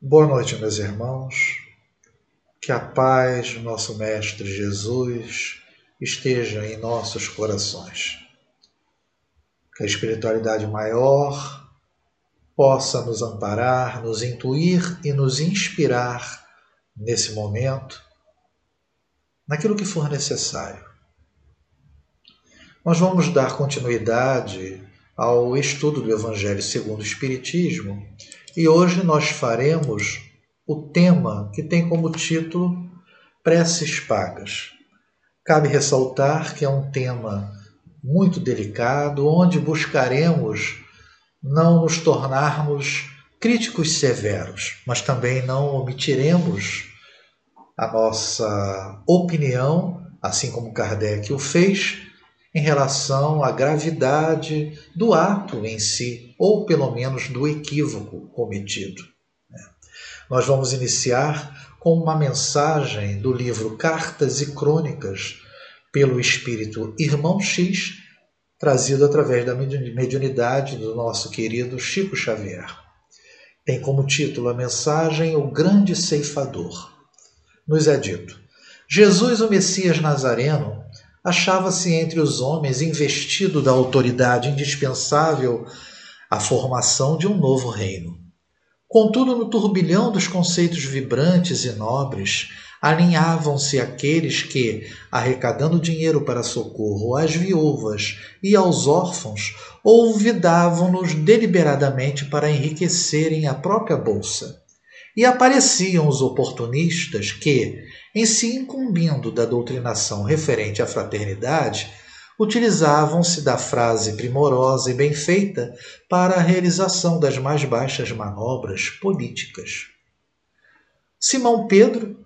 Boa noite, meus irmãos. Que a paz do nosso Mestre Jesus esteja em nossos corações. Que a espiritualidade maior possa nos amparar, nos intuir e nos inspirar nesse momento, naquilo que for necessário. Nós vamos dar continuidade ao estudo do Evangelho segundo o Espiritismo e hoje nós faremos o tema que tem como título Preces Pagas. Cabe ressaltar que é um tema muito delicado, onde buscaremos não nos tornarmos críticos severos, mas também não omitiremos a nossa opinião, assim como Kardec o fez, em relação à gravidade do ato em si, ou pelo menos do equívoco cometido. Né? Nós vamos iniciar com uma mensagem do livro Cartas e Crônicas pelo espírito Irmão X, trazido através da mediunidade do nosso querido Chico Xavier. Tem como título a mensagem O Grande Ceifador. Nos é dito: Jesus, o Messias Nazareno, achava-se entre os homens investido da autoridade indispensável à formação de um novo reino. Contudo, no turbilhão dos conceitos vibrantes e nobres, alinhavam-se aqueles que, arrecadando dinheiro para socorro às viúvas e aos órfãos, olvidavam-nos deliberadamente para enriquecerem a própria bolsa. E apareciam os oportunistas que, em se incumbindo da doutrinação referente à fraternidade, utilizavam-se da frase primorosa e bem feita para a realização das mais baixas manobras políticas. Simão Pedro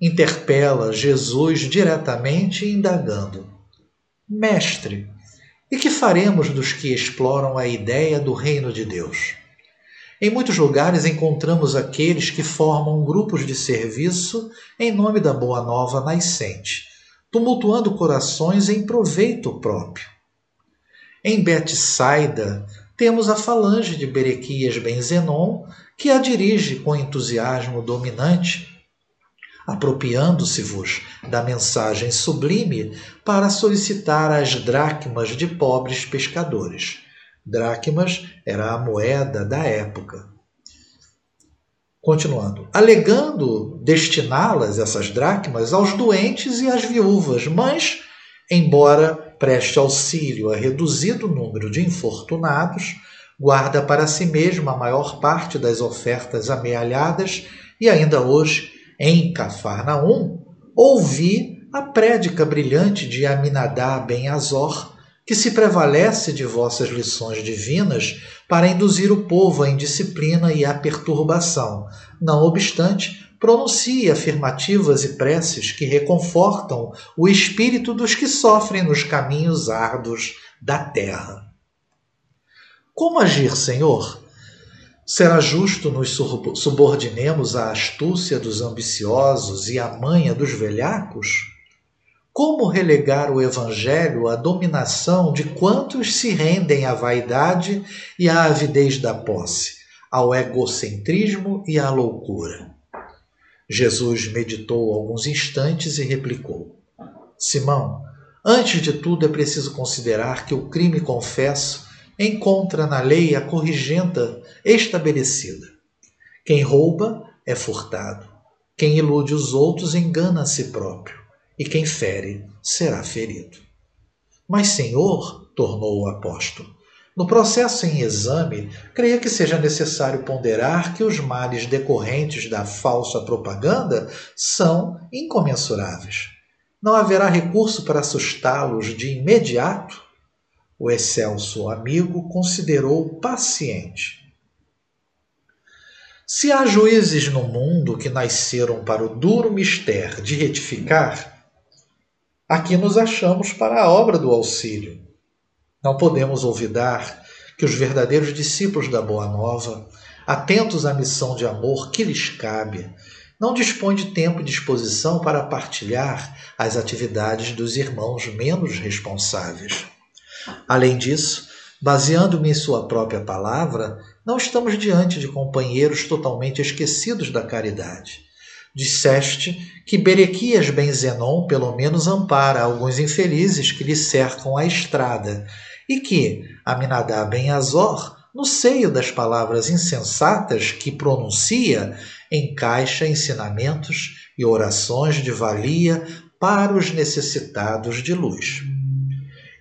interpela Jesus diretamente, indagando: Mestre, e que faremos dos que exploram a ideia do reino de Deus? Em muitos lugares encontramos aqueles que formam grupos de serviço em nome da boa nova nascente, tumultuando corações em proveito próprio. Em Betsaida, temos a falange de Berequias Benzenon, que a dirige com entusiasmo dominante, apropriando-se-vos da mensagem sublime para solicitar as dracmas de pobres pescadores Dracmas era a moeda da época. Continuando, alegando destiná-las, essas dracmas, aos doentes e às viúvas, mas, embora preste auxílio a reduzido número de infortunados, guarda para si mesmo a maior parte das ofertas amealhadas e ainda hoje, em Cafarnaum, ouvi a prédica brilhante de Aminadá ben Azor, que se prevalece de vossas lições divinas para induzir o povo à indisciplina e à perturbação. Não obstante, pronuncie afirmativas e preces que reconfortam o espírito dos que sofrem nos caminhos árduos da terra. Como agir, Senhor? Será justo nos subordinemos à astúcia dos ambiciosos e à manha dos velhacos? Como relegar o Evangelho à dominação de quantos se rendem à vaidade e à avidez da posse, ao egocentrismo e à loucura? Jesus meditou alguns instantes e replicou: Simão, antes de tudo é preciso considerar que o crime confesso encontra na lei a corrigenda estabelecida. Quem rouba é furtado. Quem ilude os outros engana a si próprio e quem fere será ferido. Mas, Senhor, tornou o apóstolo, no processo em exame, creia que seja necessário ponderar que os males decorrentes da falsa propaganda são incomensuráveis. Não haverá recurso para assustá-los de imediato? O excelso amigo considerou paciente. Se há juízes no mundo que nasceram para o duro mistério de retificar, Aqui nos achamos para a obra do auxílio. Não podemos olvidar que os verdadeiros discípulos da Boa Nova, atentos à missão de amor que lhes cabe, não dispõem de tempo e disposição para partilhar as atividades dos irmãos menos responsáveis. Além disso, baseando-me em sua própria palavra, não estamos diante de companheiros totalmente esquecidos da caridade. Disseste que Berequias ben Zenon pelo menos ampara alguns infelizes que lhe cercam a estrada, e que Aminadab ben Azor, no seio das palavras insensatas que pronuncia, encaixa ensinamentos e orações de valia para os necessitados de luz.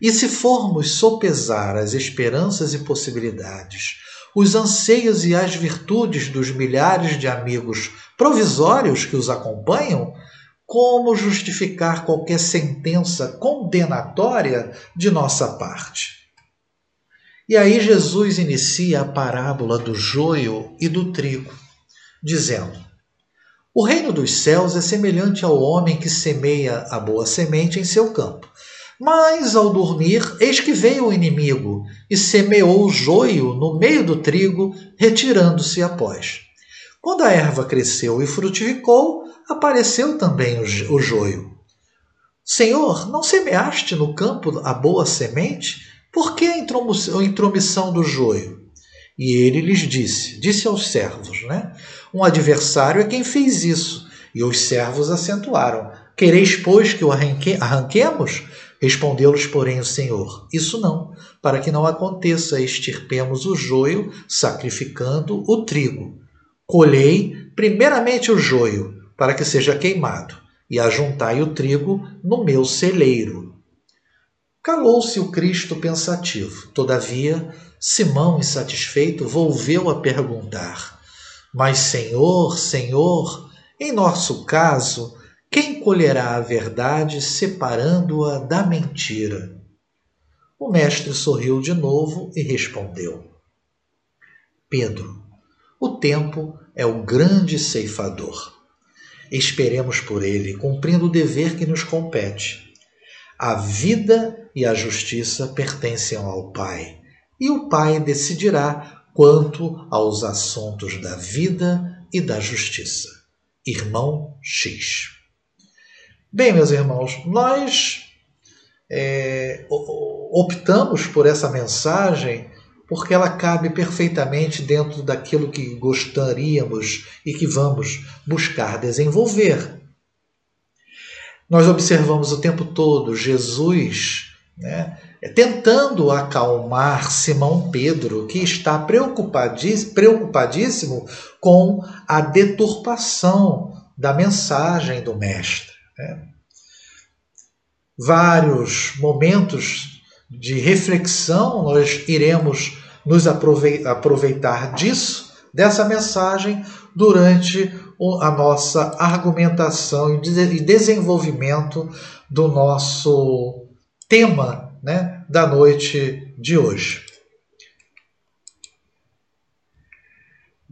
E se formos sopesar as esperanças e possibilidades, os anseios e as virtudes dos milhares de amigos provisórios que os acompanham, como justificar qualquer sentença condenatória de nossa parte? E aí Jesus inicia a parábola do joio e do trigo, dizendo: O reino dos céus é semelhante ao homem que semeia a boa semente em seu campo. Mas ao dormir, eis que veio o inimigo e semeou o joio no meio do trigo, retirando-se após. Quando a erva cresceu e frutificou, apareceu também o joio. Senhor, não semeaste no campo a boa semente? Por que a intromissão do joio? E ele lhes disse, disse aos servos, né? Um adversário é quem fez isso. E os servos acentuaram: Quereis, pois, que o arranque, arranquemos? Respondeu-lhes, porém, o Senhor: Isso não, para que não aconteça, extirpemos o joio, sacrificando o trigo. Colhei primeiramente o joio, para que seja queimado, e ajuntai o trigo no meu celeiro. Calou-se o Cristo pensativo. Todavia, Simão, insatisfeito, volveu a perguntar: Mas, Senhor, Senhor, em nosso caso, quem colherá a verdade separando-a da mentira? O mestre sorriu de novo e respondeu: Pedro, o tempo é o grande ceifador. Esperemos por ele, cumprindo o dever que nos compete. A vida e a justiça pertencem ao Pai, e o Pai decidirá quanto aos assuntos da vida e da justiça. Irmão X. Bem, meus irmãos, nós é, optamos por essa mensagem porque ela cabe perfeitamente dentro daquilo que gostaríamos e que vamos buscar desenvolver. Nós observamos o tempo todo Jesus né, tentando acalmar Simão Pedro, que está preocupadíssimo com a deturpação da mensagem do Mestre. Né? Vários momentos de reflexão nós iremos nos aproveitar disso, dessa mensagem, durante a nossa argumentação e desenvolvimento do nosso tema né, da noite de hoje.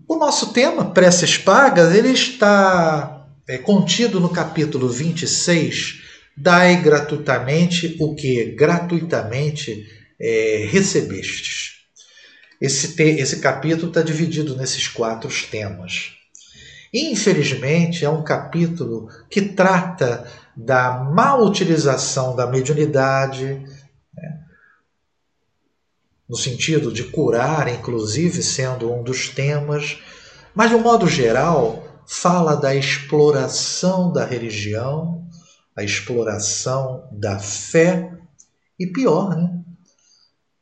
O nosso tema, preces pagas, ele está é, contido no capítulo 26, dai gratuitamente o que gratuitamente é, recebestes. Esse, te, esse capítulo está dividido nesses quatro temas. Infelizmente, é um capítulo que trata da mal utilização da mediunidade, né? no sentido de curar, inclusive, sendo um dos temas, mas de um modo geral, fala da exploração da religião, a exploração da fé e pior, né?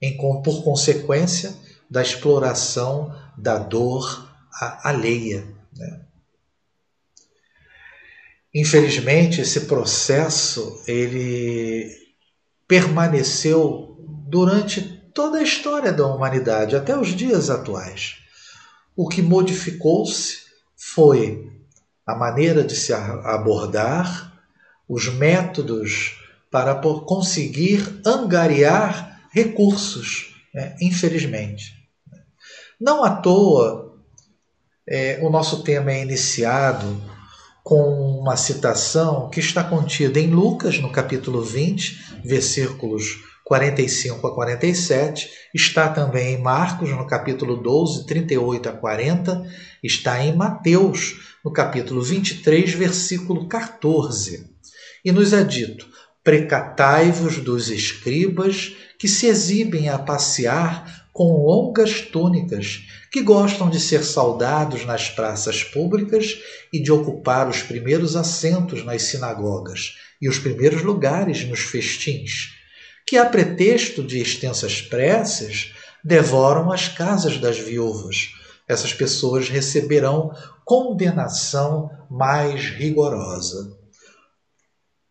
Em, por consequência da exploração da dor alheia. Né? Infelizmente, esse processo ele permaneceu durante toda a história da humanidade, até os dias atuais. O que modificou-se foi a maneira de se abordar, os métodos para conseguir angariar recursos, né? infelizmente. Não à toa, é, o nosso tema é iniciado com uma citação que está contida em Lucas, no capítulo 20, versículos 45 a 47, está também em Marcos, no capítulo 12, 38 a 40, está em Mateus, no capítulo 23, versículo 14. E nos é dito: Precatai-vos dos escribas que se exibem a passear com longas túnicas, que gostam de ser saudados nas praças públicas e de ocupar os primeiros assentos nas sinagogas e os primeiros lugares nos festins, que, a pretexto de extensas preces, devoram as casas das viúvas. Essas pessoas receberão condenação mais rigorosa.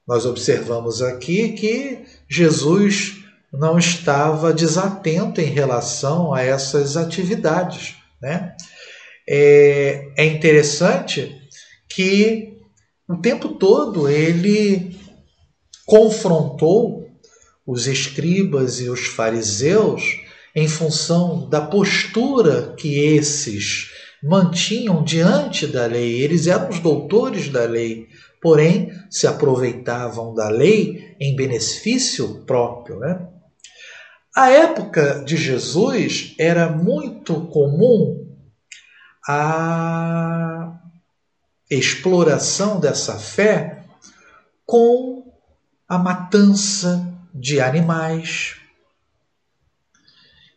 Nós observamos aqui que Jesus não estava desatento em relação a essas atividades. Né? É, é interessante que o tempo todo ele confrontou os escribas e os fariseus em função da postura que esses mantinham diante da lei. Eles eram os doutores da lei, porém se aproveitavam da lei em benefício próprio. Né? A época de Jesus era muito comum a exploração dessa fé com a matança de animais.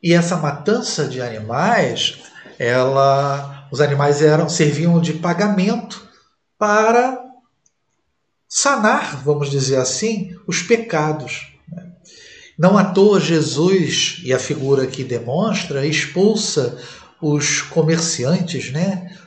E essa matança de animais, ela, os animais eram serviam de pagamento para sanar, vamos dizer assim, os pecados. Não à toa Jesus, e a figura que demonstra, expulsa os comerciantes, né?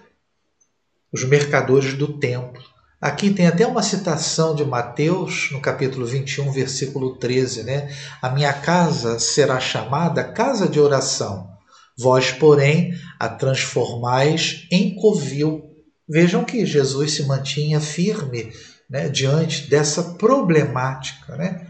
os mercadores do templo. Aqui tem até uma citação de Mateus, no capítulo 21, versículo 13, né? A minha casa será chamada casa de oração, vós, porém, a transformais em covil. Vejam que Jesus se mantinha firme né, diante dessa problemática. Né?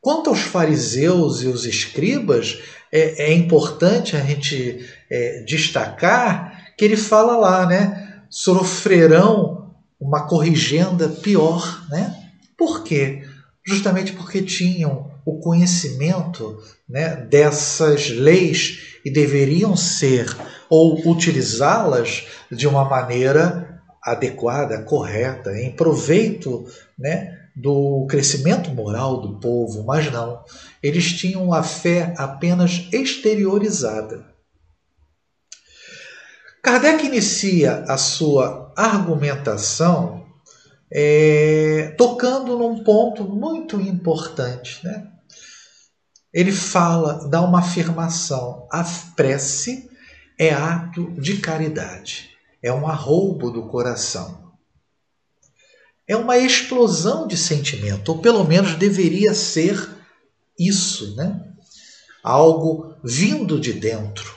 Quanto aos fariseus e os escribas, é, é importante a gente é, destacar que ele fala lá, né? Sofrerão uma corrigenda pior, né? Por quê? Justamente porque tinham o conhecimento né, dessas leis e deveriam ser ou utilizá-las de uma maneira adequada, correta, em proveito né, do crescimento moral do povo, mas não. Eles tinham a fé apenas exteriorizada. Kardec inicia a sua argumentação é, tocando num ponto muito importante. Né? Ele fala, dá uma afirmação: a prece é ato de caridade é um arroubo do coração. É uma explosão de sentimento, ou pelo menos deveria ser isso, né? Algo vindo de dentro.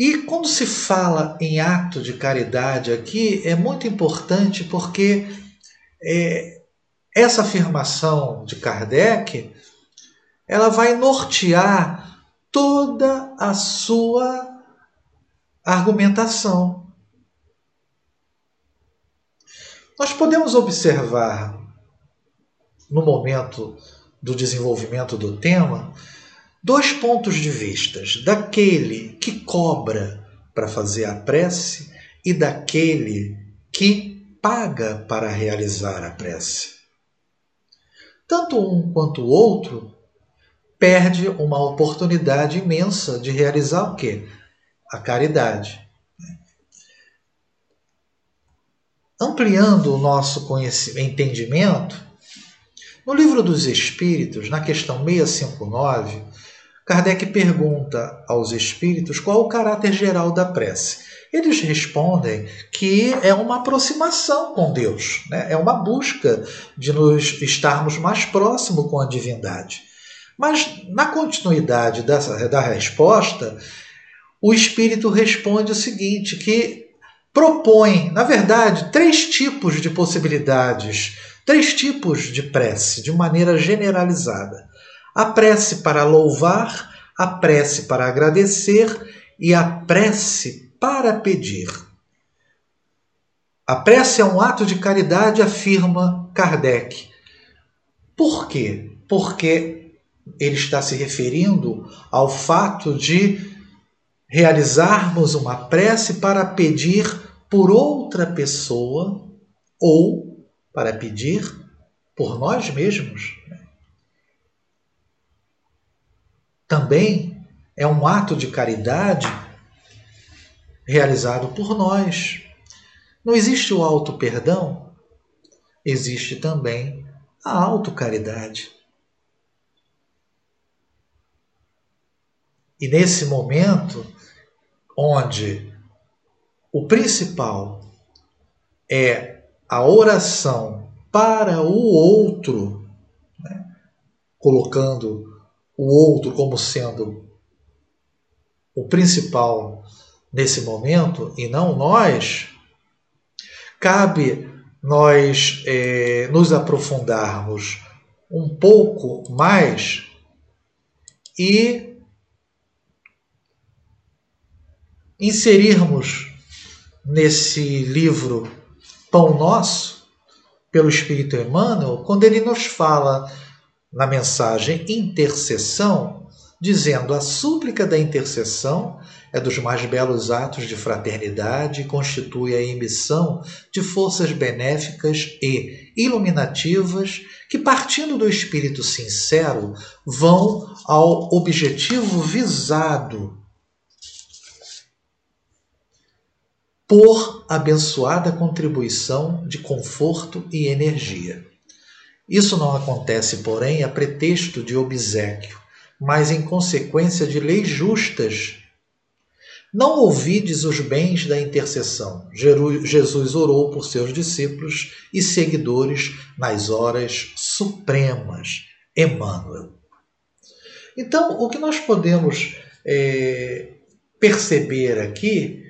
E quando se fala em ato de caridade aqui, é muito importante porque é, essa afirmação de Kardec ela vai nortear toda a sua argumentação. Nós podemos observar, no momento do desenvolvimento do tema, dois pontos de vistas: daquele que cobra para fazer a prece e daquele que paga para realizar a prece. Tanto um quanto o outro perde uma oportunidade imensa de realizar o quê? a caridade. Ampliando o nosso entendimento, no livro dos Espíritos, na questão 659, Kardec pergunta aos espíritos qual o caráter geral da prece. Eles respondem que é uma aproximação com Deus, né? é uma busca de nos estarmos mais próximo com a divindade. Mas na continuidade dessa, da resposta, o espírito responde o seguinte: que propõe, na verdade, três tipos de possibilidades, três tipos de prece, de maneira generalizada: a prece para louvar, a prece para agradecer e a prece para pedir. A prece é um ato de caridade, afirma Kardec. Por quê? Porque ele está se referindo ao fato de realizarmos uma prece para pedir por outra pessoa ou para pedir por nós mesmos. Também é um ato de caridade realizado por nós. Não existe o auto-perdão? Existe também a autocaridade. E nesse momento, onde o principal é a oração para o outro, né? colocando o outro como sendo o principal nesse momento e não nós, cabe nós é, nos aprofundarmos um pouco mais e inserirmos nesse livro Pão Nosso, pelo Espírito Emmanuel, quando ele nos fala na mensagem intercessão, dizendo a súplica da intercessão é dos mais belos atos de fraternidade e constitui a emissão de forças benéficas e iluminativas que, partindo do espírito sincero, vão ao objetivo visado por abençoada contribuição de conforto e energia. Isso não acontece, porém, a pretexto de obsequio, mas em consequência de leis justas. Não ouvides os bens da intercessão. Jesus orou por seus discípulos e seguidores nas horas supremas. Emmanuel. Então, o que nós podemos é, perceber aqui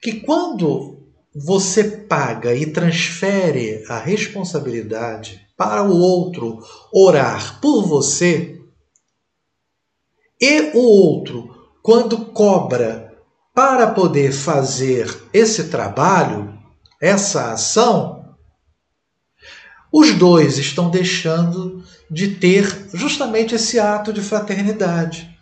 que quando você paga e transfere a responsabilidade para o outro orar por você, e o outro, quando cobra para poder fazer esse trabalho, essa ação, os dois estão deixando de ter justamente esse ato de fraternidade.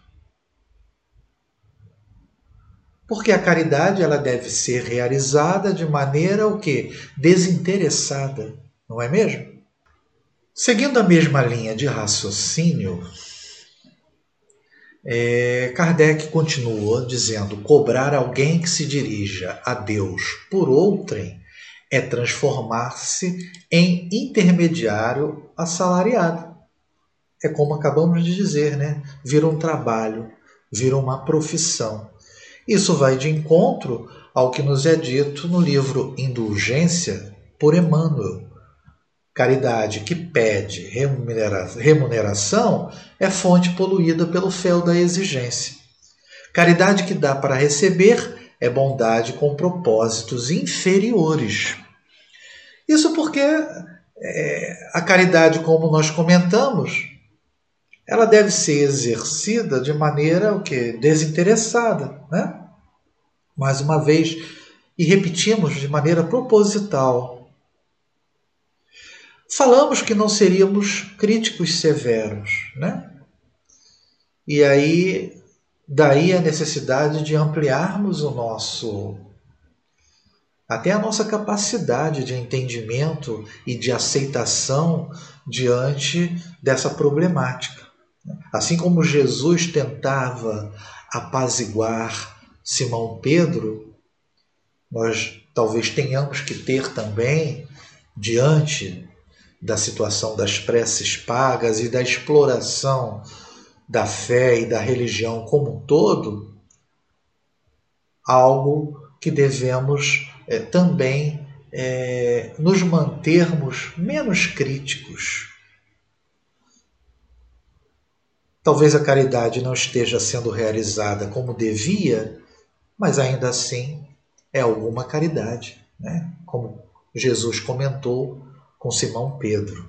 Porque a caridade ela deve ser realizada de maneira o que desinteressada, não é mesmo? Seguindo a mesma linha de raciocínio, é, Kardec continua dizendo: cobrar alguém que se dirija a Deus por outrem é transformar-se em intermediário assalariado. É como acabamos de dizer, né? Vira um trabalho, vira uma profissão. Isso vai de encontro ao que nos é dito no livro Indulgência por Emmanuel. Caridade que pede remuneração é fonte poluída pelo fel da exigência. Caridade que dá para receber é bondade com propósitos inferiores. Isso porque é, a caridade, como nós comentamos, ela deve ser exercida de maneira o que desinteressada, né? Mais uma vez e repetimos de maneira proposital. Falamos que não seríamos críticos severos, né? E aí daí a necessidade de ampliarmos o nosso até a nossa capacidade de entendimento e de aceitação diante dessa problemática. Assim como Jesus tentava apaziguar Simão Pedro, nós talvez tenhamos que ter também, diante da situação das preces pagas e da exploração da fé e da religião como um todo, algo que devemos é, também é, nos mantermos menos críticos Talvez a caridade não esteja sendo realizada como devia, mas ainda assim é alguma caridade, né? como Jesus comentou com Simão Pedro.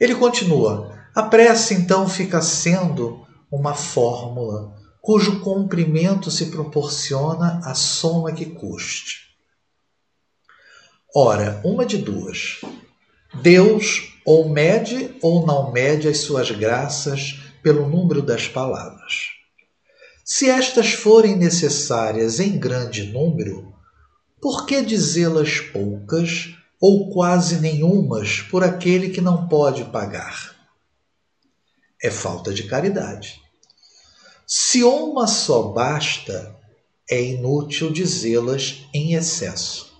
Ele continua: a prece então fica sendo uma fórmula cujo cumprimento se proporciona à soma que custe. Ora, uma de duas. Deus ou mede ou não mede as suas graças pelo número das palavras. Se estas forem necessárias em grande número, por que dizê-las poucas ou quase nenhumas por aquele que não pode pagar? é falta de caridade. Se uma só basta, é inútil dizê-las em excesso.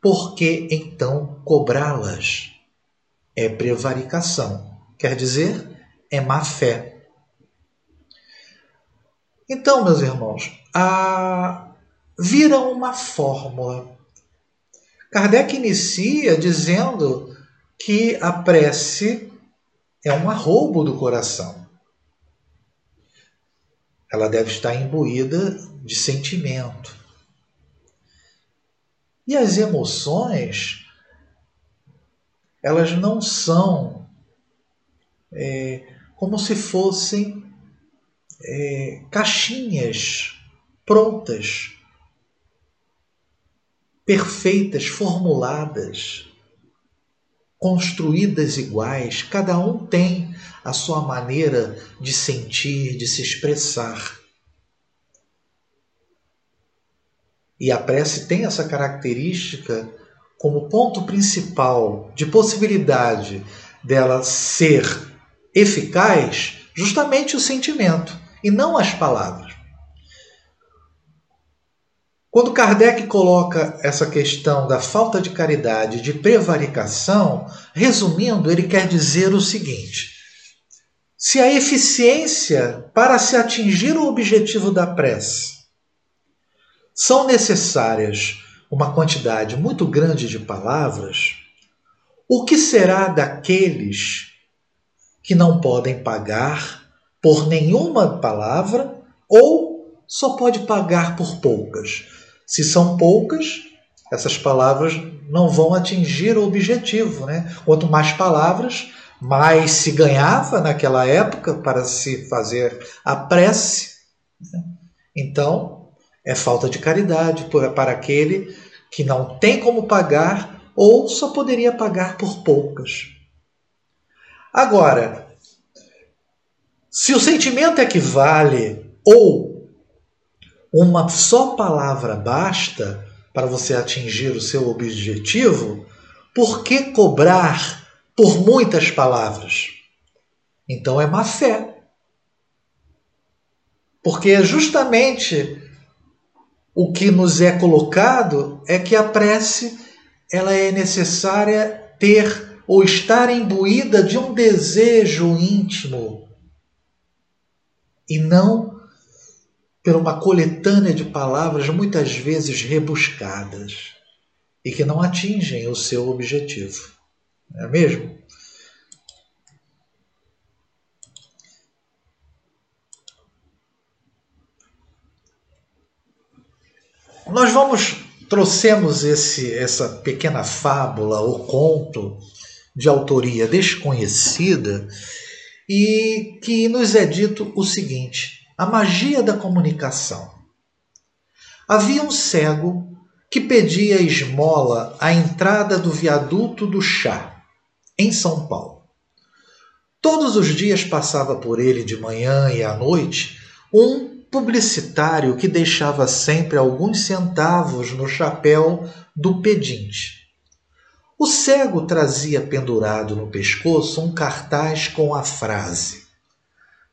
Por que então cobrá-las? É prevaricação, quer dizer, é má fé. Então, meus irmãos, a... vira uma fórmula. Kardec inicia dizendo que a prece é um arrobo do coração. Ela deve estar imbuída de sentimento. E as emoções, elas não são é, como se fossem é, caixinhas prontas, perfeitas, formuladas, construídas iguais. Cada um tem a sua maneira de sentir, de se expressar. E a prece tem essa característica como ponto principal de possibilidade dela ser eficaz, justamente o sentimento e não as palavras. Quando Kardec coloca essa questão da falta de caridade, de prevaricação, resumindo, ele quer dizer o seguinte: se a eficiência para se atingir o objetivo da prece são necessárias uma quantidade muito grande de palavras, o que será daqueles que não podem pagar por nenhuma palavra ou só pode pagar por poucas? Se são poucas, essas palavras não vão atingir o objetivo. Né? Quanto mais palavras, mais se ganhava naquela época para se fazer a prece. Né? Então, é falta de caridade para aquele que não tem como pagar ou só poderia pagar por poucas. Agora, se o sentimento equivale ou uma só palavra basta para você atingir o seu objetivo, por que cobrar por muitas palavras? Então é má fé. Porque é justamente o que nos é colocado é que a prece ela é necessária ter ou estar imbuída de um desejo íntimo e não por uma coletânea de palavras muitas vezes rebuscadas e que não atingem o seu objetivo. Não é mesmo? Nós vamos trouxemos esse essa pequena fábula ou conto de autoria desconhecida e que nos é dito o seguinte: a magia da comunicação. Havia um cego que pedia esmola à entrada do viaduto do chá, em São Paulo. Todos os dias passava por ele de manhã e à noite um publicitário que deixava sempre alguns centavos no chapéu do pedinte. O cego trazia pendurado no pescoço um cartaz com a frase: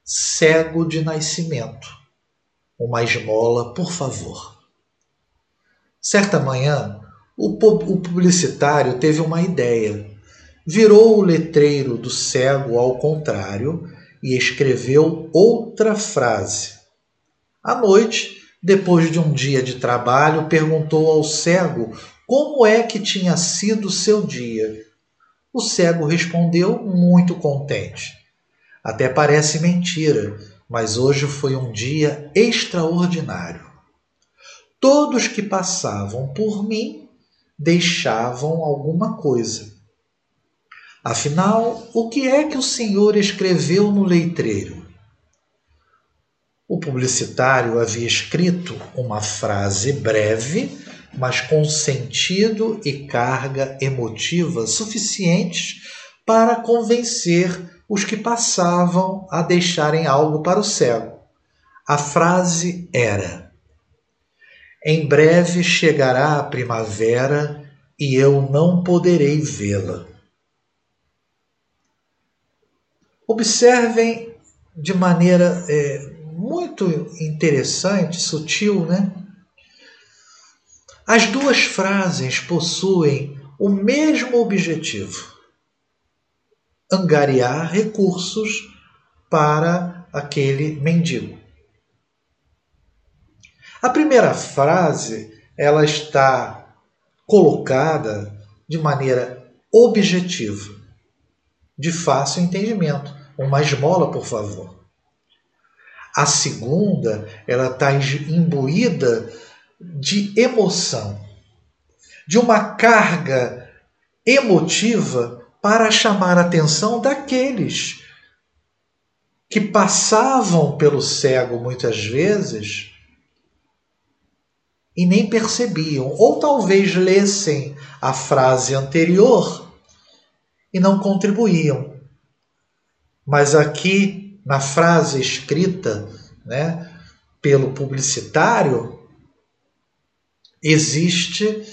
Cego de nascimento. Uma esmola, por favor. Certa manhã, o publicitário teve uma ideia. Virou o letreiro do cego ao contrário e escreveu outra frase à noite, depois de um dia de trabalho, perguntou ao cego como é que tinha sido seu dia. O cego respondeu muito contente. Até parece mentira, mas hoje foi um dia extraordinário. Todos que passavam por mim deixavam alguma coisa. Afinal, o que é que o Senhor escreveu no leitreiro? O publicitário havia escrito uma frase breve, mas com sentido e carga emotiva suficientes para convencer os que passavam a deixarem algo para o cego. A frase era: Em breve chegará a primavera e eu não poderei vê-la. Observem de maneira é, muito interessante, sutil, né? As duas frases possuem o mesmo objetivo: angariar recursos para aquele mendigo. A primeira frase, ela está colocada de maneira objetiva, de fácil entendimento. Uma esmola, por favor. A segunda, ela está imbuída de emoção, de uma carga emotiva para chamar a atenção daqueles que passavam pelo cego muitas vezes e nem percebiam, ou talvez lessem a frase anterior e não contribuíam. Mas aqui na frase escrita, né, pelo publicitário, existe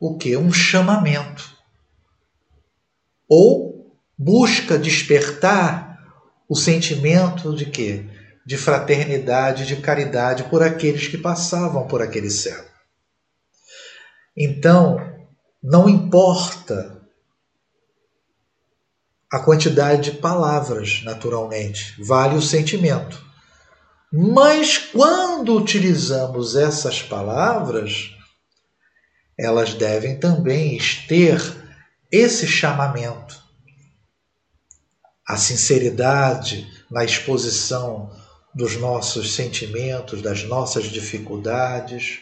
o que? Um chamamento. Ou busca despertar o sentimento de quê? De fraternidade, de caridade por aqueles que passavam por aquele céu. Então, não importa a quantidade de palavras, naturalmente, vale o sentimento. Mas quando utilizamos essas palavras, elas devem também ter esse chamamento. A sinceridade na exposição dos nossos sentimentos, das nossas dificuldades,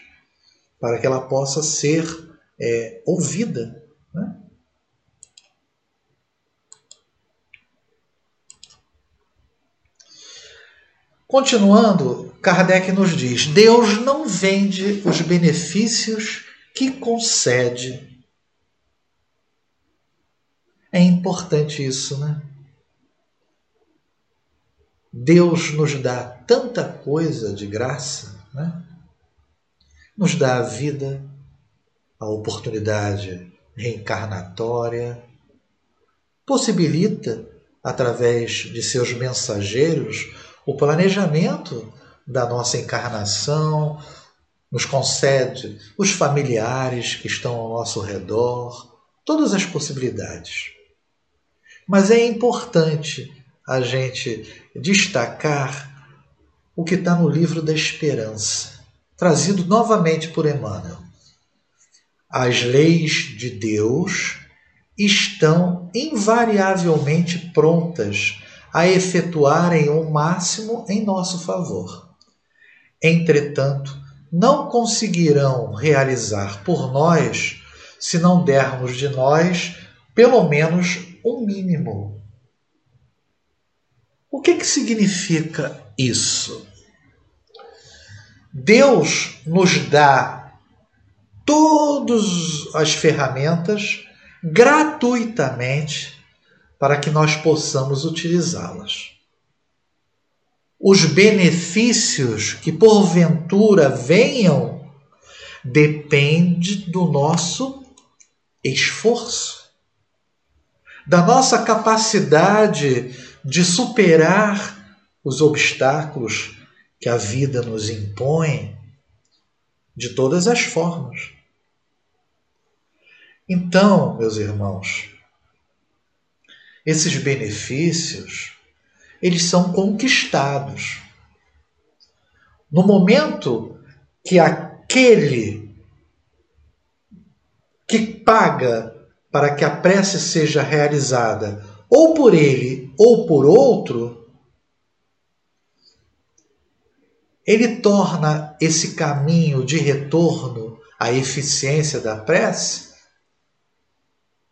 para que ela possa ser é, ouvida. Né? Continuando, Kardec nos diz: Deus não vende os benefícios que concede. É importante isso, né? Deus nos dá tanta coisa de graça, né? Nos dá a vida, a oportunidade reencarnatória, possibilita, através de seus mensageiros, o planejamento da nossa encarnação, nos concede os familiares que estão ao nosso redor, todas as possibilidades. Mas é importante a gente destacar o que está no livro da esperança, trazido novamente por Emmanuel. As leis de Deus estão invariavelmente prontas a efetuarem o máximo em nosso favor. Entretanto, não conseguirão realizar por nós se não dermos de nós pelo menos um mínimo. O que, que significa isso? Deus nos dá todas as ferramentas gratuitamente para que nós possamos utilizá-las os benefícios que porventura venham depende do nosso esforço, da nossa capacidade de superar os obstáculos que a vida nos impõe de todas as formas. Então, meus irmãos, esses benefícios eles são conquistados. No momento que aquele que paga para que a prece seja realizada, ou por ele ou por outro, ele torna esse caminho de retorno à eficiência da prece,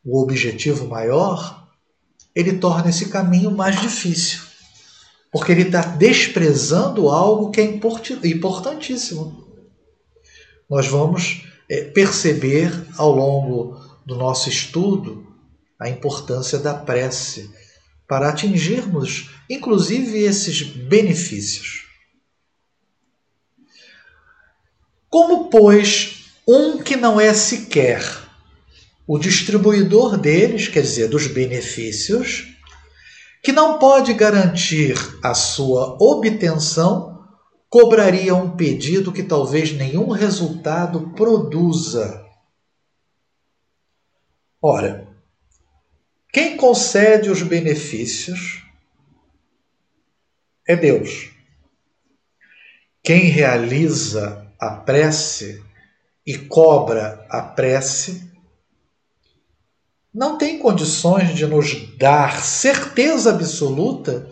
o objetivo maior, ele torna esse caminho mais difícil porque ele está desprezando algo que é importantíssimo. Nós vamos é, perceber ao longo do nosso estudo a importância da prece para atingirmos, inclusive, esses benefícios. Como, pois, um que não é sequer o distribuidor deles, quer dizer, dos benefícios, que não pode garantir a sua obtenção, cobraria um pedido que talvez nenhum resultado produza. Ora, quem concede os benefícios é Deus. Quem realiza a prece e cobra a prece não tem condições de nos dar certeza absoluta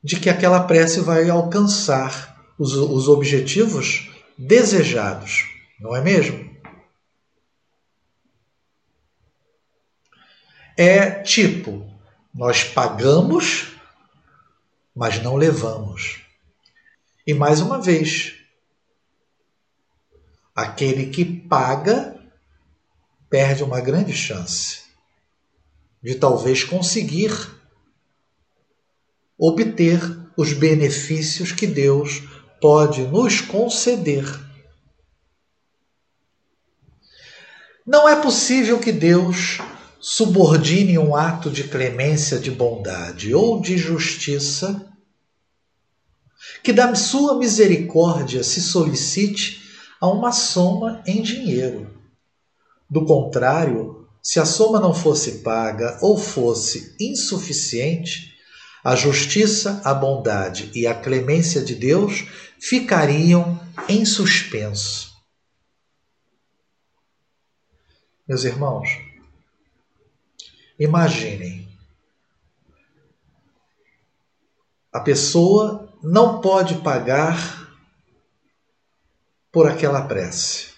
de que aquela prece vai alcançar os, os objetivos desejados, não é mesmo? É tipo, nós pagamos, mas não levamos. E mais uma vez, aquele que paga perde uma grande chance de talvez conseguir obter os benefícios que Deus pode nos conceder. Não é possível que Deus subordine um ato de clemência, de bondade ou de justiça, que da sua misericórdia se solicite a uma soma em dinheiro. Do contrário, se a soma não fosse paga ou fosse insuficiente, a justiça, a bondade e a clemência de Deus ficariam em suspenso. Meus irmãos, imaginem. A pessoa não pode pagar por aquela prece.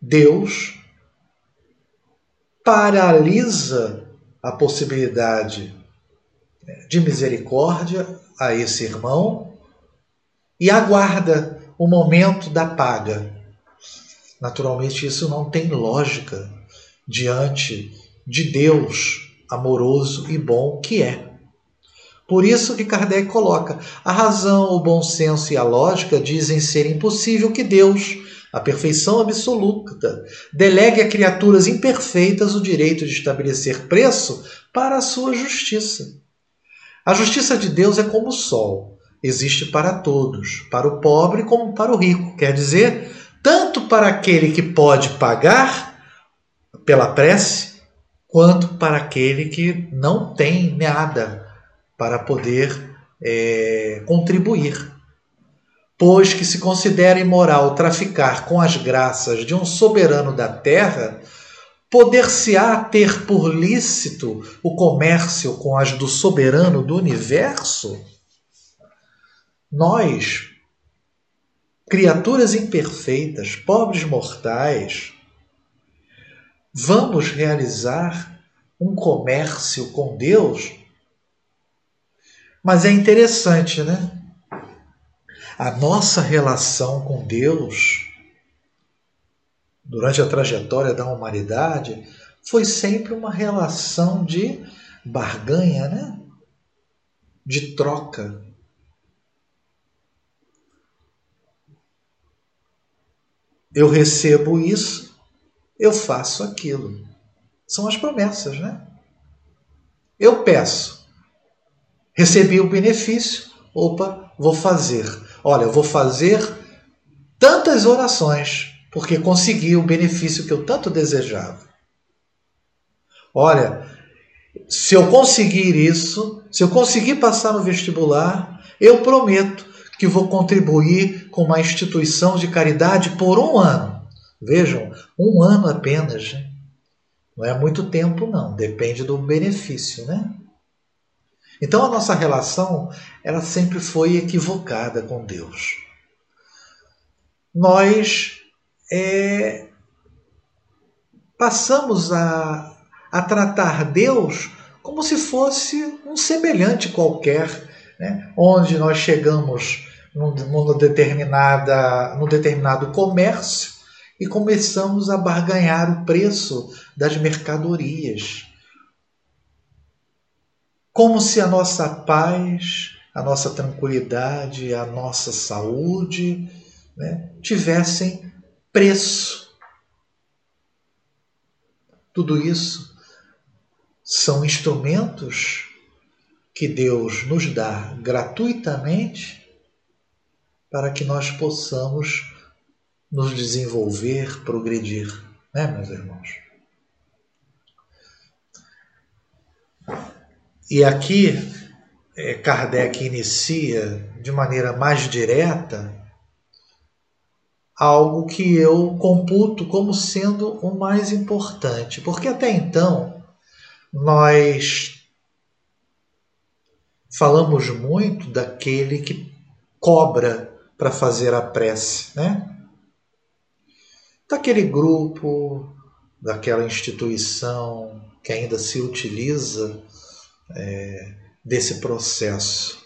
Deus paralisa a possibilidade de misericórdia a esse irmão e aguarda o momento da paga. Naturalmente, isso não tem lógica diante de Deus amoroso e bom que é. Por isso que Kardec coloca: a razão, o bom senso e a lógica dizem ser impossível que Deus a perfeição absoluta, delegue a criaturas imperfeitas o direito de estabelecer preço para a sua justiça. A justiça de Deus é como o sol, existe para todos, para o pobre como para o rico, quer dizer, tanto para aquele que pode pagar pela prece, quanto para aquele que não tem nada para poder é, contribuir pois que se considera imoral traficar com as graças de um soberano da terra, poder-se-á ter por lícito o comércio com as do soberano do universo? Nós, criaturas imperfeitas, pobres mortais, vamos realizar um comércio com Deus? Mas é interessante, né? a nossa relação com Deus durante a trajetória da humanidade foi sempre uma relação de barganha, né? De troca. Eu recebo isso, eu faço aquilo. São as promessas, né? Eu peço, recebi o benefício, opa, vou fazer. Olha, eu vou fazer tantas orações porque consegui o benefício que eu tanto desejava. Olha, se eu conseguir isso, se eu conseguir passar no vestibular, eu prometo que vou contribuir com uma instituição de caridade por um ano. Vejam, um ano apenas. Né? Não é muito tempo, não. Depende do benefício, né? Então a nossa relação ela sempre foi equivocada com Deus. Nós é, passamos a, a tratar Deus como se fosse um semelhante qualquer, né? onde nós chegamos num, num, determinada, num determinado comércio e começamos a barganhar o preço das mercadorias como se a nossa paz, a nossa tranquilidade, a nossa saúde né, tivessem preço. Tudo isso são instrumentos que Deus nos dá gratuitamente para que nós possamos nos desenvolver, progredir, né, meus irmãos? E aqui é, Kardec inicia de maneira mais direta algo que eu computo como sendo o mais importante, porque até então nós falamos muito daquele que cobra para fazer a prece, né? Daquele grupo, daquela instituição que ainda se utiliza é, desse processo.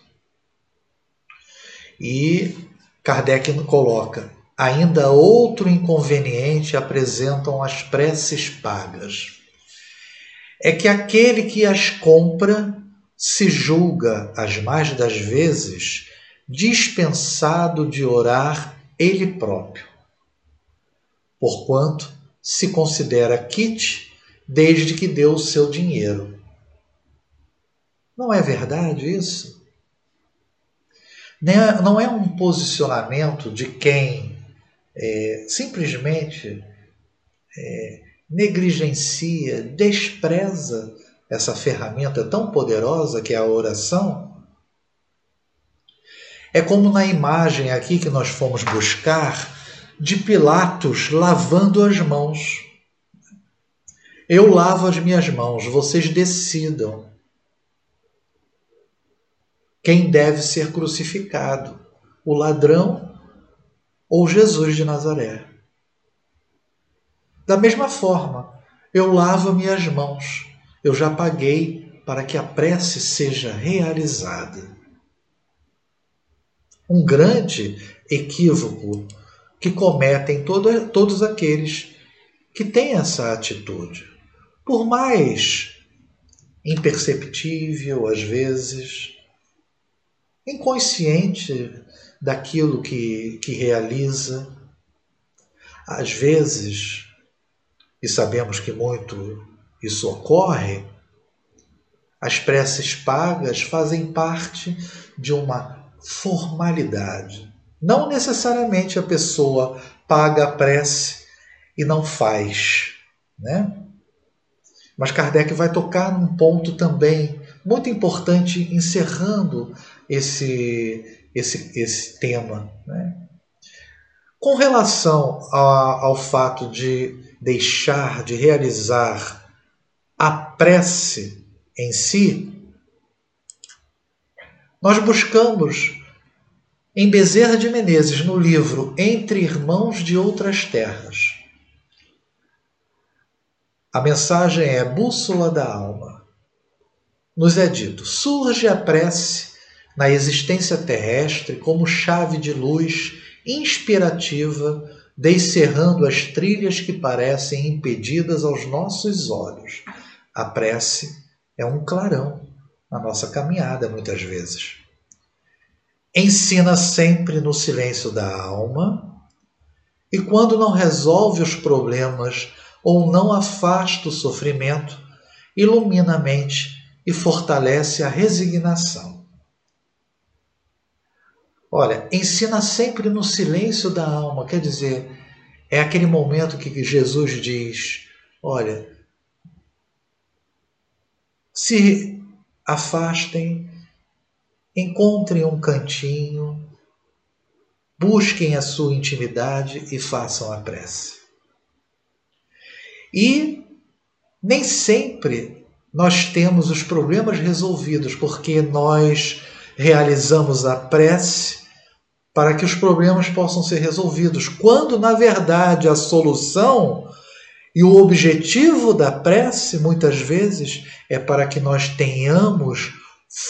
E Kardec coloca: ainda outro inconveniente apresentam as preces pagas. É que aquele que as compra se julga, as mais das vezes, dispensado de orar ele próprio, porquanto se considera quite desde que deu o seu dinheiro. Não é verdade isso? Não é um posicionamento de quem é, simplesmente é, negligencia, despreza essa ferramenta tão poderosa que é a oração? É como na imagem aqui que nós fomos buscar de Pilatos lavando as mãos. Eu lavo as minhas mãos, vocês decidam quem deve ser crucificado, o ladrão ou Jesus de Nazaré. Da mesma forma, eu lavo minhas mãos, eu já paguei para que a prece seja realizada. Um grande equívoco que cometem todo, todos aqueles que têm essa atitude. Por mais imperceptível, às vezes, inconsciente daquilo que, que realiza. Às vezes, e sabemos que muito isso ocorre, as preces pagas fazem parte de uma formalidade. Não necessariamente a pessoa paga a prece e não faz, né? Mas Kardec vai tocar num ponto também muito importante, encerrando esse, esse, esse tema. Né? Com relação a, ao fato de deixar de realizar a prece em si, nós buscamos em Bezerra de Menezes, no livro Entre Irmãos de Outras Terras. A mensagem é Bússola da Alma. Nos é dito: surge a prece na existência terrestre como chave de luz inspirativa, descerrando as trilhas que parecem impedidas aos nossos olhos. A prece é um clarão na nossa caminhada, muitas vezes. Ensina sempre no silêncio da alma, e quando não resolve os problemas ou não afasta o sofrimento, ilumina a mente e fortalece a resignação. Olha, ensina sempre no silêncio da alma, quer dizer, é aquele momento que Jesus diz: olha, se afastem, encontrem um cantinho, busquem a sua intimidade e façam a prece. E nem sempre nós temos os problemas resolvidos, porque nós realizamos a prece para que os problemas possam ser resolvidos, quando na verdade a solução e o objetivo da prece muitas vezes é para que nós tenhamos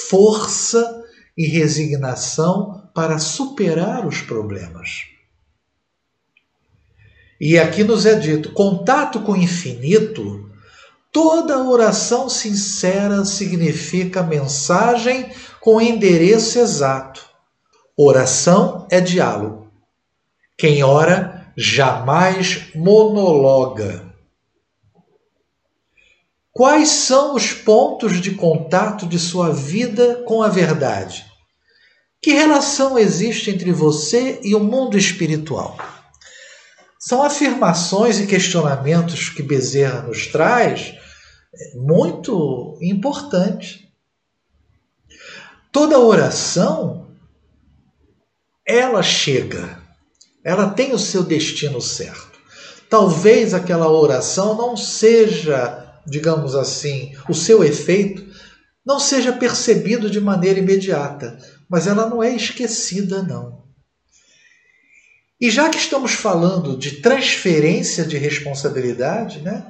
força e resignação para superar os problemas. E aqui nos é dito: contato com o infinito, toda oração sincera significa mensagem com endereço exato Oração é diálogo. Quem ora jamais monologa. Quais são os pontos de contato de sua vida com a verdade? Que relação existe entre você e o mundo espiritual? São afirmações e questionamentos que Bezerra nos traz é, muito importantes. Toda oração ela chega, ela tem o seu destino certo. Talvez aquela oração não seja, digamos assim, o seu efeito não seja percebido de maneira imediata, mas ela não é esquecida, não. E já que estamos falando de transferência de responsabilidade, né?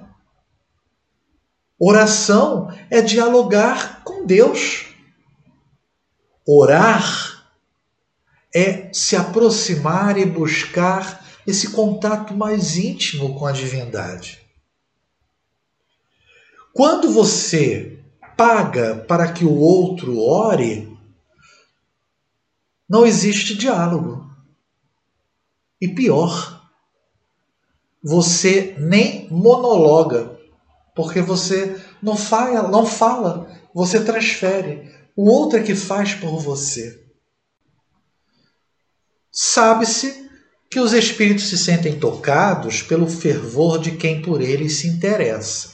Oração é dialogar com Deus. Orar é se aproximar e buscar esse contato mais íntimo com a divindade. Quando você paga para que o outro ore, não existe diálogo. E pior, você nem monologa, porque você não fala, não fala, você transfere. O outro é que faz por você. Sabe-se que os espíritos se sentem tocados pelo fervor de quem por eles se interessa.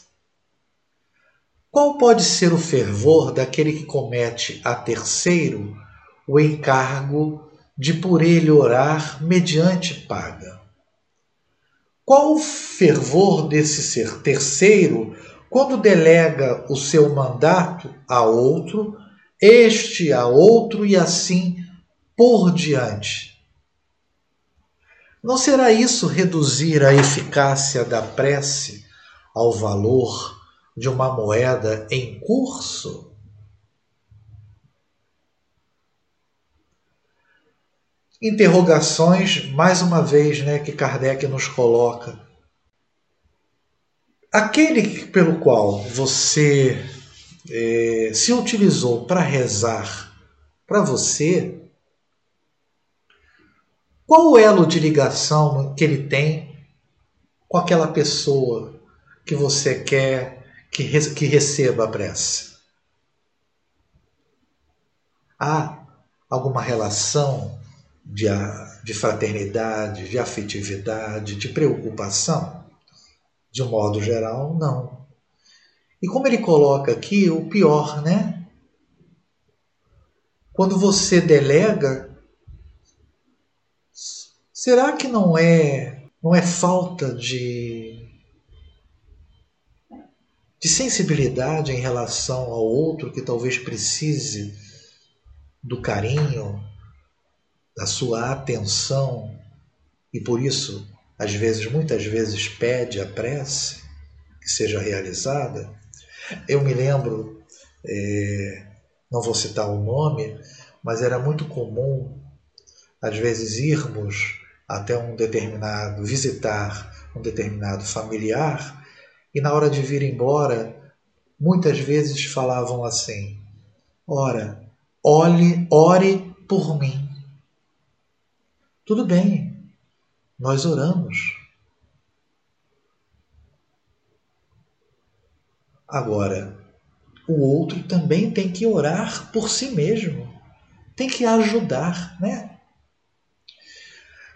Qual pode ser o fervor daquele que comete a terceiro o encargo de por ele orar mediante paga. Qual o fervor desse ser terceiro quando delega o seu mandato a outro, este a outro e assim por diante? Não será isso reduzir a eficácia da prece ao valor de uma moeda em curso? interrogações, mais uma vez, né, que Kardec nos coloca. Aquele pelo qual você é, se utilizou para rezar para você, qual o elo de ligação que ele tem com aquela pessoa que você quer que, que receba a prece? Há alguma relação de, de fraternidade, de afetividade, de preocupação? De um modo geral, não. E como ele coloca aqui, o pior, né? Quando você delega, será que não é não é falta de de sensibilidade em relação ao outro que talvez precise do carinho, da sua atenção e por isso, às vezes, muitas vezes pede a prece que seja realizada. Eu me lembro, é, não vou citar o nome, mas era muito comum, às vezes, irmos até um determinado, visitar um determinado familiar e na hora de vir embora, muitas vezes falavam assim: Ora, olhe, ore por mim. Tudo bem, nós oramos. Agora, o outro também tem que orar por si mesmo, tem que ajudar, né?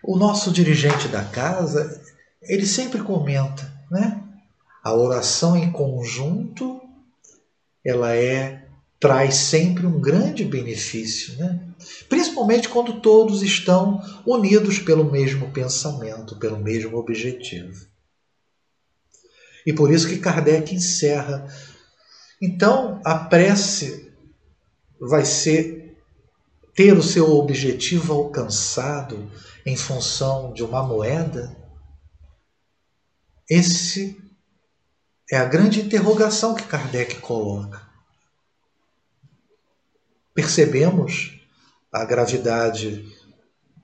O nosso dirigente da casa, ele sempre comenta, né? A oração em conjunto, ela é traz sempre um grande benefício, né? principalmente quando todos estão unidos pelo mesmo pensamento, pelo mesmo objetivo. E por isso que Kardec encerra. Então, a prece vai ser ter o seu objetivo alcançado em função de uma moeda? Esse é a grande interrogação que Kardec coloca percebemos a gravidade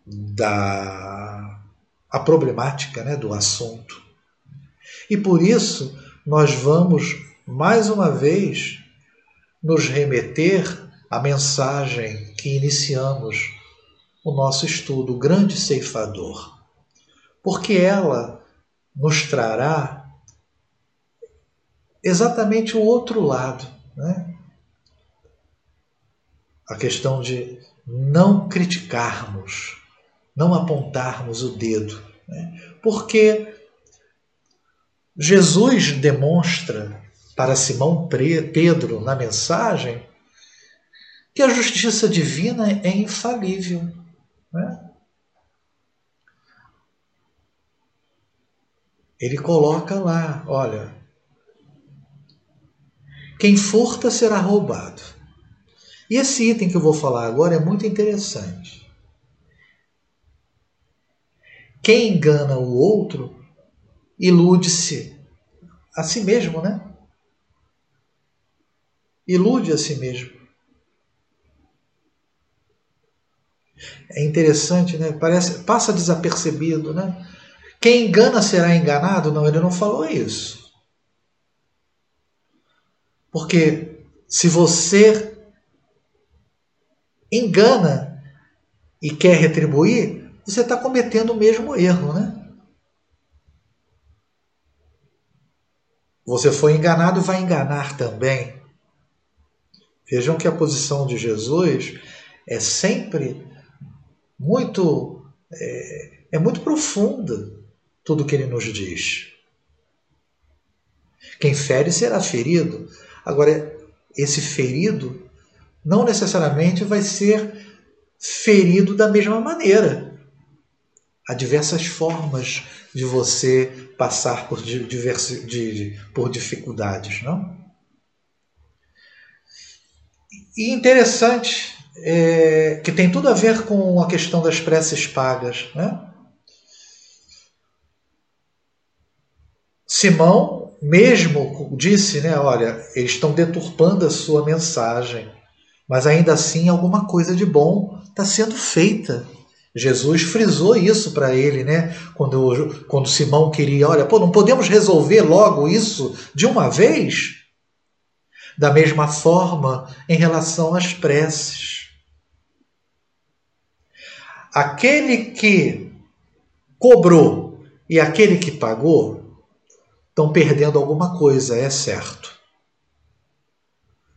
da a problemática né, do assunto. E por isso nós vamos mais uma vez nos remeter à mensagem que iniciamos o nosso estudo, o grande ceifador, porque ela nos trará exatamente o outro lado. Né? A questão de não criticarmos, não apontarmos o dedo. Né? Porque Jesus demonstra para Simão Pedro na mensagem que a justiça divina é infalível. Né? Ele coloca lá, olha, quem furta será roubado. E esse item que eu vou falar agora é muito interessante. Quem engana o outro ilude-se a si mesmo, né? Ilude a si mesmo. É interessante, né? Parece, passa desapercebido, né? Quem engana será enganado? Não, ele não falou isso. Porque se você engana e quer retribuir, você está cometendo o mesmo erro, né? Você foi enganado vai enganar também. Vejam que a posição de Jesus é sempre muito é, é muito profunda tudo que ele nos diz. Quem fere será ferido. Agora, esse ferido não necessariamente vai ser ferido da mesma maneira. Há diversas formas de você passar por, diversi, de, por dificuldades, não? E interessante é, que tem tudo a ver com a questão das preces pagas, né? Simão mesmo disse, né, olha, eles estão deturpando a sua mensagem, mas ainda assim alguma coisa de bom está sendo feita. Jesus frisou isso para ele, né? Quando, quando Simão queria, olha, pô, não podemos resolver logo isso de uma vez? Da mesma forma, em relação às preces. Aquele que cobrou e aquele que pagou estão perdendo alguma coisa, é certo.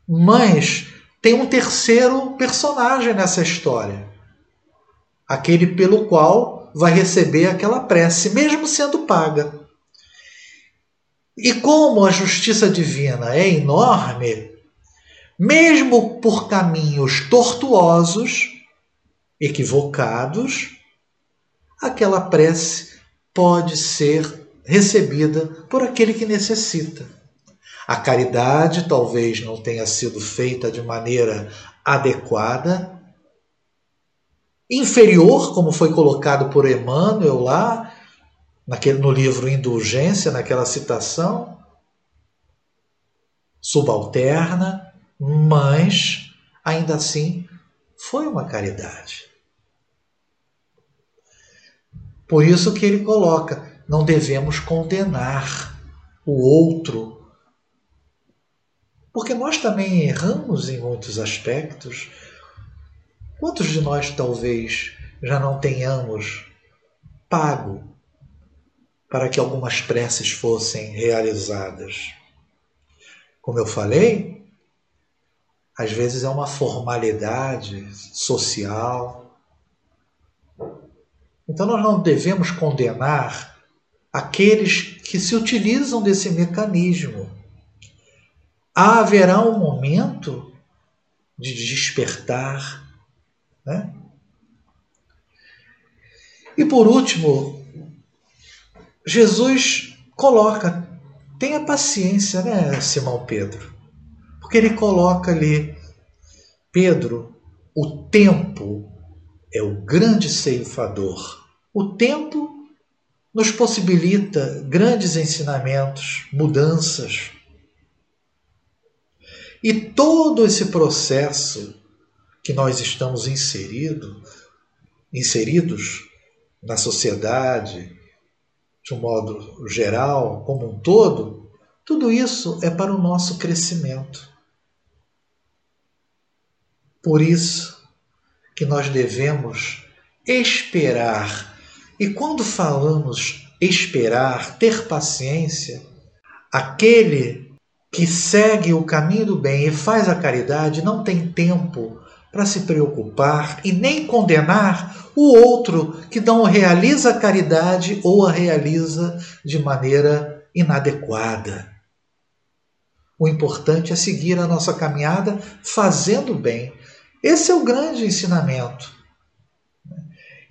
Mas tem um terceiro personagem nessa história. Aquele pelo qual vai receber aquela prece, mesmo sendo paga. E como a justiça divina é enorme, mesmo por caminhos tortuosos, equivocados, aquela prece pode ser recebida por aquele que necessita. A caridade talvez não tenha sido feita de maneira adequada, inferior, como foi colocado por Emmanuel lá, naquele, no livro Indulgência, naquela citação, subalterna, mas ainda assim foi uma caridade. Por isso que ele coloca não devemos condenar o outro. Porque nós também erramos em muitos aspectos. Quantos de nós talvez já não tenhamos pago para que algumas preces fossem realizadas? Como eu falei, às vezes é uma formalidade social. Então nós não devemos condenar aqueles que se utilizam desse mecanismo. Haverá um momento de despertar. Né? E por último, Jesus coloca, tenha paciência, né, Simão Pedro? Porque ele coloca ali, Pedro, o tempo é o grande ceifador. O tempo nos possibilita grandes ensinamentos, mudanças. E todo esse processo que nós estamos inserido, inseridos na sociedade, de um modo geral, como um todo, tudo isso é para o nosso crescimento. Por isso que nós devemos esperar e quando falamos esperar, ter paciência, aquele que segue o caminho do bem e faz a caridade não tem tempo para se preocupar e nem condenar o outro que não realiza a caridade ou a realiza de maneira inadequada. O importante é seguir a nossa caminhada fazendo bem. Esse é o grande ensinamento.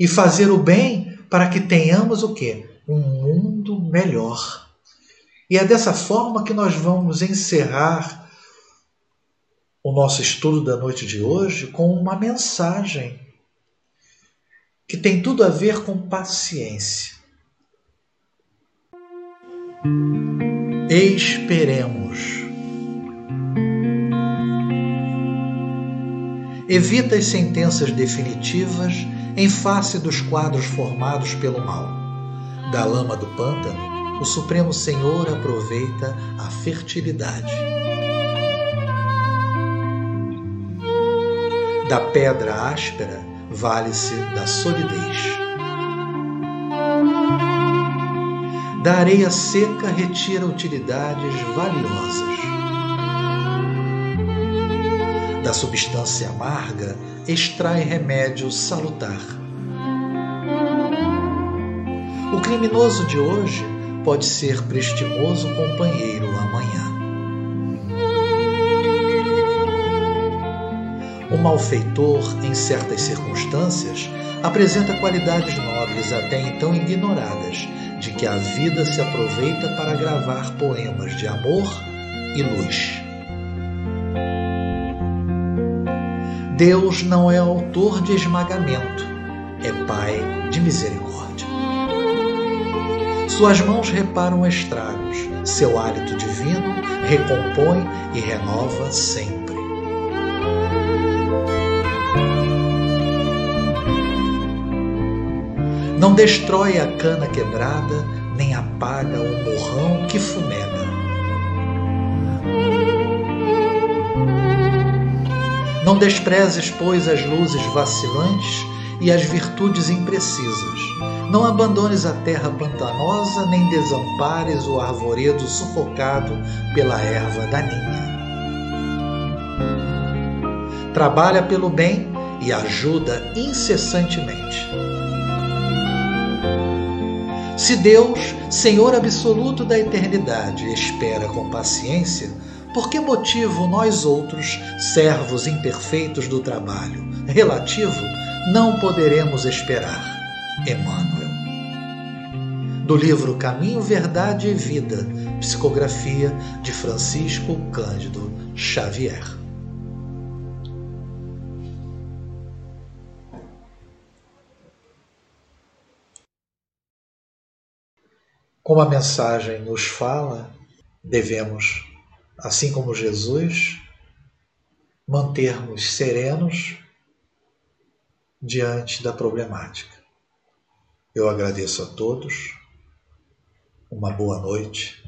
E fazer o bem para que tenhamos o quê? Um mundo melhor. E é dessa forma que nós vamos encerrar o nosso estudo da noite de hoje com uma mensagem que tem tudo a ver com paciência. Esperemos. Evita as sentenças definitivas em face dos quadros formados pelo mal. Da lama do pântano, o Supremo Senhor aproveita a fertilidade. Da pedra áspera, vale-se da solidez. Da areia seca, retira utilidades valiosas. Da substância amarga, extrai remédio salutar. O criminoso de hoje pode ser prestimoso companheiro amanhã. O malfeitor, em certas circunstâncias, apresenta qualidades nobres até então ignoradas, de que a vida se aproveita para gravar poemas de amor e luz. Deus não é autor de esmagamento, é Pai de misericórdia. Suas mãos reparam estragos, seu hálito divino recompõe e renova sempre. Não destrói a cana quebrada, nem apaga o morrão que fumega. Não desprezes, pois, as luzes vacilantes e as virtudes imprecisas. Não abandones a terra pantanosa, nem desampares o arvoredo sufocado pela erva daninha. Trabalha pelo bem e ajuda incessantemente. Se Deus, Senhor absoluto da eternidade, espera com paciência, por que motivo nós outros, servos imperfeitos do trabalho relativo, não poderemos esperar? Emmanuel. Do livro Caminho, Verdade e Vida, psicografia de Francisco Cândido Xavier. Como a mensagem nos fala, devemos, assim como Jesus, mantermos serenos diante da problemática. Eu agradeço a todos, uma boa noite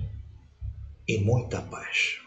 e muita paz.